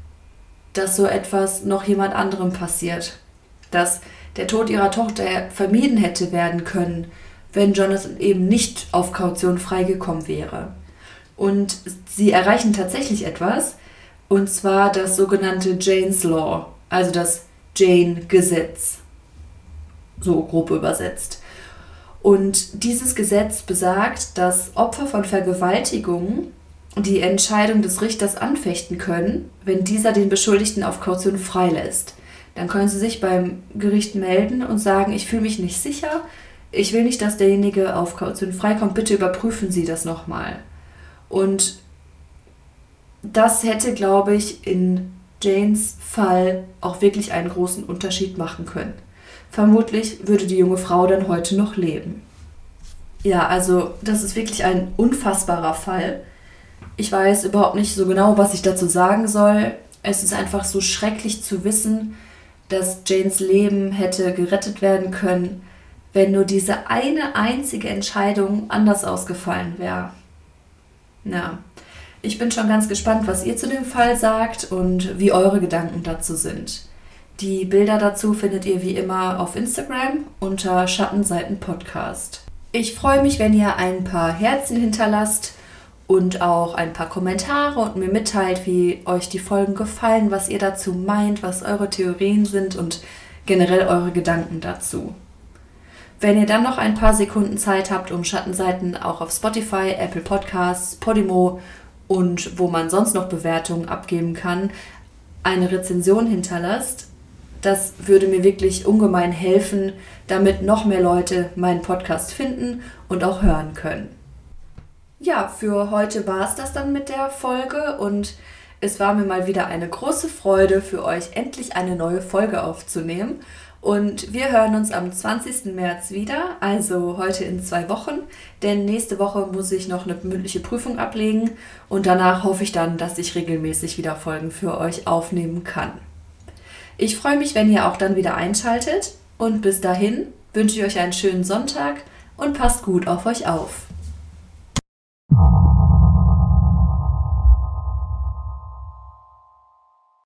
dass so etwas noch jemand anderem passiert. Dass der Tod ihrer Tochter vermieden hätte werden können, wenn Jonathan eben nicht auf Kaution freigekommen wäre. Und sie erreichen tatsächlich etwas, und zwar das sogenannte Jane's Law, also das Jane-Gesetz, so grob übersetzt. Und dieses Gesetz besagt, dass Opfer von Vergewaltigungen die Entscheidung des Richters anfechten können, wenn dieser den Beschuldigten auf Kaution freilässt. Dann können sie sich beim Gericht melden und sagen, ich fühle mich nicht sicher, ich will nicht, dass derjenige auf Kaution freikommt, bitte überprüfen Sie das nochmal. Und das hätte, glaube ich, in Janes Fall auch wirklich einen großen Unterschied machen können. Vermutlich würde die junge Frau dann heute noch leben. Ja, also das ist wirklich ein unfassbarer Fall. Ich weiß überhaupt nicht so genau, was ich dazu sagen soll. Es ist einfach so schrecklich zu wissen, dass Janes Leben hätte gerettet werden können, wenn nur diese eine einzige Entscheidung anders ausgefallen wäre. Ja, ich bin schon ganz gespannt, was ihr zu dem Fall sagt und wie eure Gedanken dazu sind. Die Bilder dazu findet ihr wie immer auf Instagram unter Schattenseiten Podcast. Ich freue mich, wenn ihr ein paar Herzen hinterlasst und auch ein paar Kommentare und mir mitteilt, wie euch die Folgen gefallen, was ihr dazu meint, was eure Theorien sind und generell eure Gedanken dazu. Wenn ihr dann noch ein paar Sekunden Zeit habt, um Schattenseiten auch auf Spotify, Apple Podcasts, Podimo und wo man sonst noch Bewertungen abgeben kann, eine Rezension hinterlasst, das würde mir wirklich ungemein helfen, damit noch mehr Leute meinen Podcast finden und auch hören können. Ja, für heute war es das dann mit der Folge und es war mir mal wieder eine große Freude für euch endlich eine neue Folge aufzunehmen. Und wir hören uns am 20. März wieder, also heute in zwei Wochen, denn nächste Woche muss ich noch eine mündliche Prüfung ablegen und danach hoffe ich dann, dass ich regelmäßig wieder Folgen für euch aufnehmen kann. Ich freue mich, wenn ihr auch dann wieder einschaltet und bis dahin wünsche ich euch einen schönen Sonntag und passt gut auf euch auf.